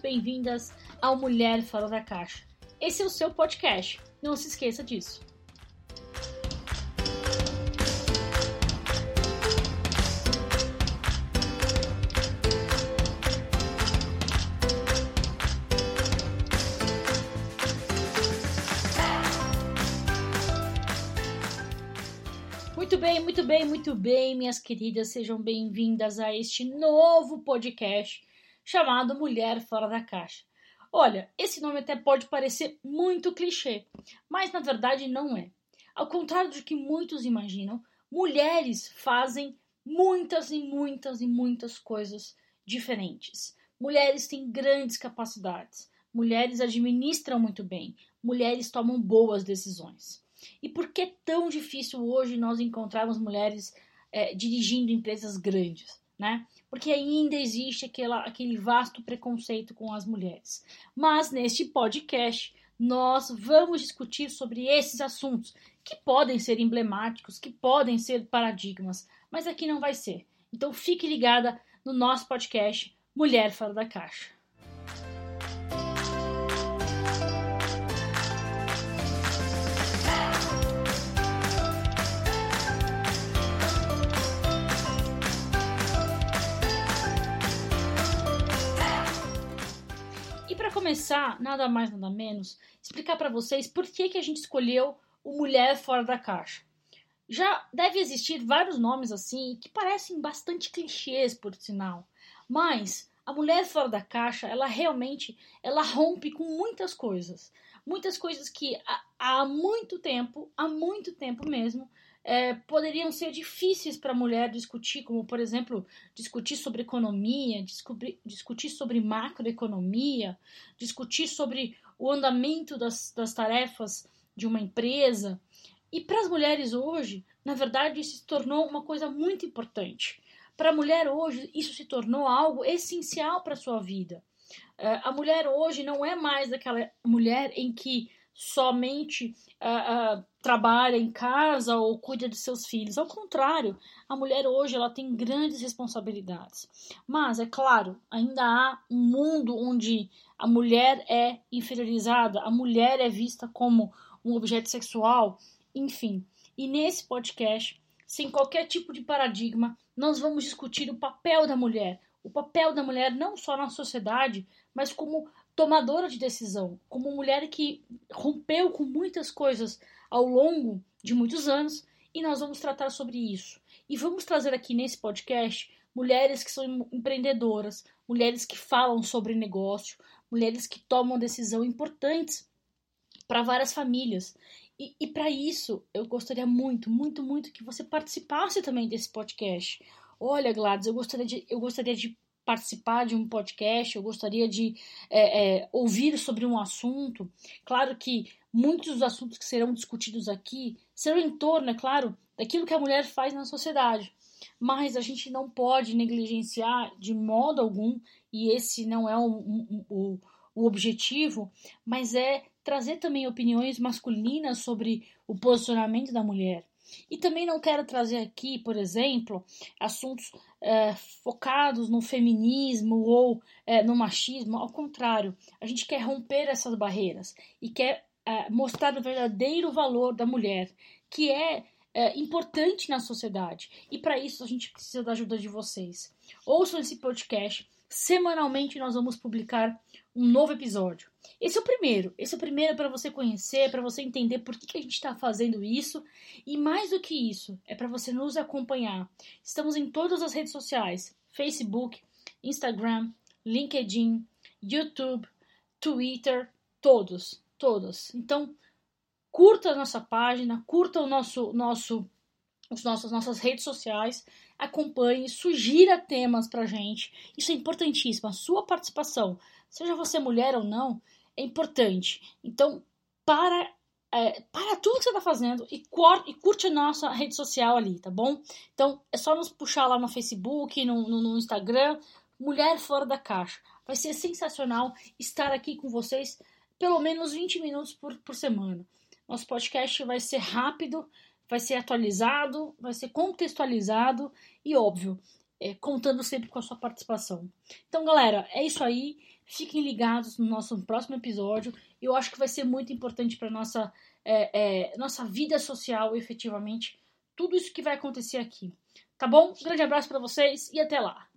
bem-vindas ao Mulher Fora da Caixa. Esse é o seu podcast, não se esqueça disso. Muito bem, muito bem, muito bem, minhas queridas, sejam bem-vindas a este novo podcast chamado Mulher Fora da Caixa. Olha, esse nome até pode parecer muito clichê, mas na verdade não é. Ao contrário do que muitos imaginam, mulheres fazem muitas e muitas e muitas coisas diferentes. Mulheres têm grandes capacidades, mulheres administram muito bem, mulheres tomam boas decisões. E por que é tão difícil hoje nós encontrarmos mulheres é, dirigindo empresas grandes? Né? Porque ainda existe aquela, aquele vasto preconceito com as mulheres. Mas neste podcast nós vamos discutir sobre esses assuntos que podem ser emblemáticos, que podem ser paradigmas, mas aqui não vai ser. Então fique ligada no nosso podcast Mulher Fora da Caixa. Começar, nada mais, nada menos, explicar para vocês por que, que a gente escolheu o Mulher Fora da Caixa. Já deve existir vários nomes assim que parecem bastante clichês, por sinal, mas a mulher fora da caixa, ela realmente, ela rompe com muitas coisas, muitas coisas que há, há muito tempo, há muito tempo mesmo, é, poderiam ser difíceis para a mulher discutir, como, por exemplo, discutir sobre economia, discutir, sobre macroeconomia, discutir sobre o andamento das, das tarefas de uma empresa. E para as mulheres hoje, na verdade, isso se tornou uma coisa muito importante. Para a mulher hoje, isso se tornou algo essencial para a sua vida. É, a mulher hoje não é mais aquela mulher em que somente uh, uh, trabalha em casa ou cuida de seus filhos. Ao contrário, a mulher hoje ela tem grandes responsabilidades. Mas, é claro, ainda há um mundo onde a mulher é inferiorizada, a mulher é vista como um objeto sexual, enfim. E nesse podcast, sem qualquer tipo de paradigma, nós vamos discutir o papel da mulher. O papel da mulher não só na sociedade, mas como tomadora de decisão, como mulher que rompeu com muitas coisas ao longo de muitos anos, e nós vamos tratar sobre isso. E vamos trazer aqui nesse podcast mulheres que são empreendedoras, mulheres que falam sobre negócio, mulheres que tomam decisão importantes para várias famílias. E, e para isso, eu gostaria muito, muito, muito que você participasse também desse podcast. Olha, Gladys, eu gostaria de, eu gostaria de participar de um podcast, eu gostaria de é, é, ouvir sobre um assunto. Claro que muitos dos assuntos que serão discutidos aqui serão em torno, é claro, daquilo que a mulher faz na sociedade. Mas a gente não pode negligenciar de modo algum, e esse não é o, o, o objetivo, mas é trazer também opiniões masculinas sobre o posicionamento da mulher. E também não quero trazer aqui, por exemplo, assuntos é, focados no feminismo ou é, no machismo. Ao contrário, a gente quer romper essas barreiras e quer é, mostrar o verdadeiro valor da mulher, que é, é importante na sociedade. E para isso a gente precisa da ajuda de vocês. Ouçam esse podcast. Semanalmente nós vamos publicar um novo episódio. Esse é o primeiro. Esse é o primeiro para você conhecer, para você entender por que, que a gente está fazendo isso. E mais do que isso, é para você nos acompanhar. Estamos em todas as redes sociais: Facebook, Instagram, LinkedIn, YouTube, Twitter, todos, todos. Então, curta a nossa página, curta o nosso nosso os nossos, nossas redes sociais, acompanhe, sugira temas pra gente. Isso é importantíssimo, a sua participação seja você mulher ou não, é importante. Então, para, é, para tudo que você está fazendo e, cor, e curte a nossa rede social ali, tá bom? Então, é só nos puxar lá no Facebook, no, no, no Instagram, Mulher Fora da Caixa. Vai ser sensacional estar aqui com vocês pelo menos 20 minutos por, por semana. Nosso podcast vai ser rápido, vai ser atualizado, vai ser contextualizado e óbvio. é, contando sempre com a sua participação. Então, galera, é isso aí. Fiquem ligados no nosso próximo episódio. Eu acho que vai ser muito importante para nossa é, é, nossa vida social, efetivamente, tudo isso que vai acontecer aqui. Tá bom? Um grande abraço para vocês e até lá.